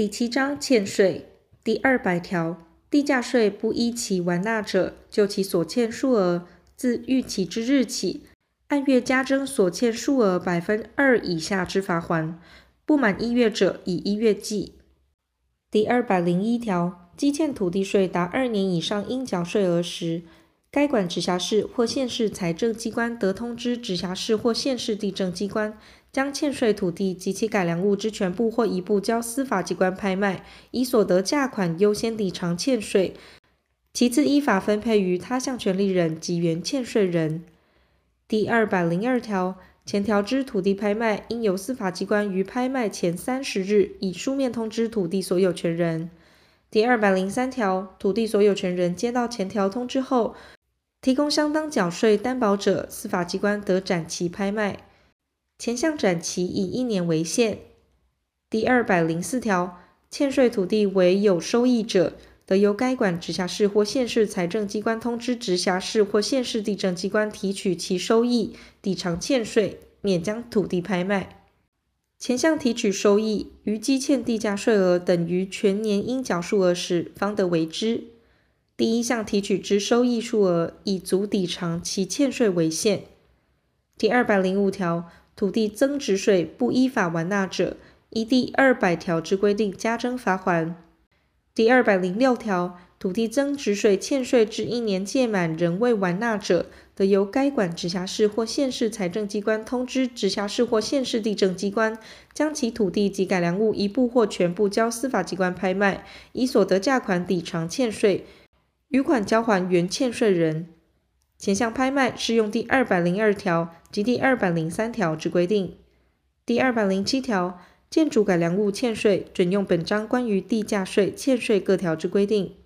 第七章欠税第二百条，地价税不依期完纳者，就其所欠数额，自逾期之日起，按月加征所欠数额百分二以下之罚锾；不满一月者，以一月计。第二百零一条，积欠土地税达二年以上应缴税额时，该管直辖市或县市财政机关得通知直辖市或县市地政机关，将欠税土地及其改良物之全部或一部交司法机关拍卖，以所得价款优先抵偿欠税，其次依法分配于他项权利人及原欠税人。第二百零二条，前条之土地拍卖，应由司法机关于拍卖前三十日以书面通知土地所有权人。第二百零三条，土地所有权人接到前条通知后，提供相当缴税担保者，司法机关得展期拍卖，前项展期以一年为限。第二百零四条，欠税土地为有收益者，得由该管直辖市或县市财政机关通知直辖市或县市地政机关提取其收益，抵偿欠税，免将土地拍卖。前项提取收益于积欠地价税额等于全年应缴数额时，方得为之。第一项提取之收益数额以足抵偿其欠税为限。第二百零五条，土地增值税不依法完纳者，依第二百条之规定加征罚款。第二百零六条，土地增值税欠税至一年届满仍未完纳者，得由该管直辖市或县市财政机关通知直辖市或县市地政机关，将其土地及改良物一部或全部交司法机关拍卖，以所得价款抵偿欠税。余款交还原欠税人。前项拍卖适用第二百零二条及第二百零三条之规定。第二百零七条，建筑改良物欠税，准用本章关于地价税欠税各条之规定。